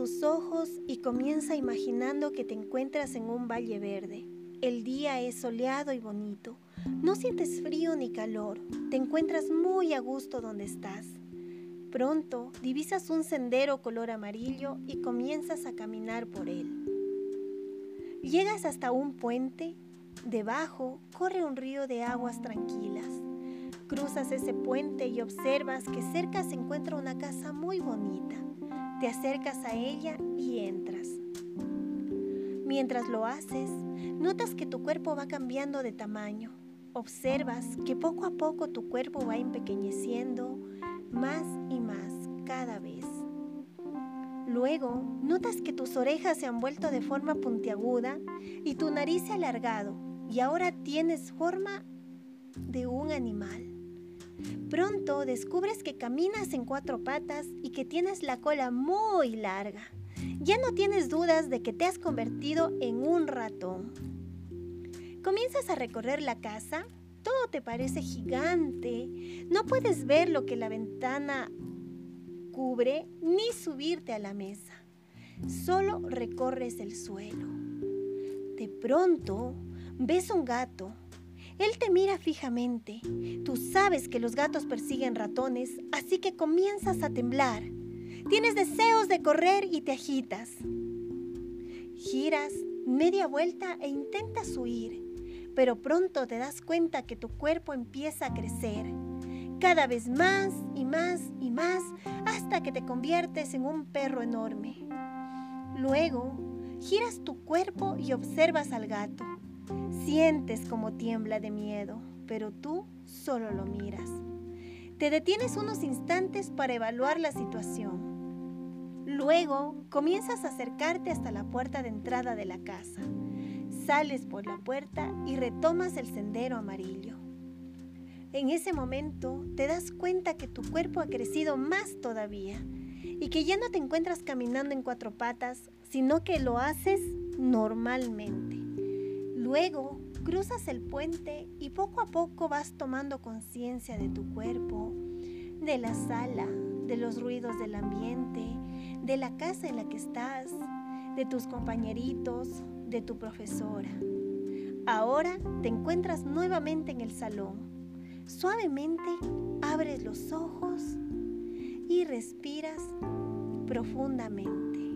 tus ojos y comienza imaginando que te encuentras en un valle verde. El día es soleado y bonito. No sientes frío ni calor. Te encuentras muy a gusto donde estás. Pronto divisas un sendero color amarillo y comienzas a caminar por él. Llegas hasta un puente. Debajo corre un río de aguas tranquilas. Cruzas ese puente y observas que cerca se encuentra una casa muy bonita. Te acercas a ella y entras. Mientras lo haces, notas que tu cuerpo va cambiando de tamaño. Observas que poco a poco tu cuerpo va empequeñeciendo más y más cada vez. Luego, notas que tus orejas se han vuelto de forma puntiaguda y tu nariz se ha alargado y ahora tienes forma de un animal. Pronto descubres que caminas en cuatro patas y que tienes la cola muy larga. Ya no tienes dudas de que te has convertido en un ratón. Comienzas a recorrer la casa, todo te parece gigante, no puedes ver lo que la ventana cubre ni subirte a la mesa, solo recorres el suelo. De pronto ves un gato él te mira fijamente. Tú sabes que los gatos persiguen ratones, así que comienzas a temblar. Tienes deseos de correr y te agitas. Giras media vuelta e intentas huir, pero pronto te das cuenta que tu cuerpo empieza a crecer, cada vez más y más y más, hasta que te conviertes en un perro enorme. Luego, giras tu cuerpo y observas al gato. Sientes como tiembla de miedo, pero tú solo lo miras. Te detienes unos instantes para evaluar la situación. Luego comienzas a acercarte hasta la puerta de entrada de la casa. Sales por la puerta y retomas el sendero amarillo. En ese momento te das cuenta que tu cuerpo ha crecido más todavía y que ya no te encuentras caminando en cuatro patas, sino que lo haces normalmente. Luego cruzas el puente y poco a poco vas tomando conciencia de tu cuerpo, de la sala, de los ruidos del ambiente, de la casa en la que estás, de tus compañeritos, de tu profesora. Ahora te encuentras nuevamente en el salón. Suavemente abres los ojos y respiras profundamente.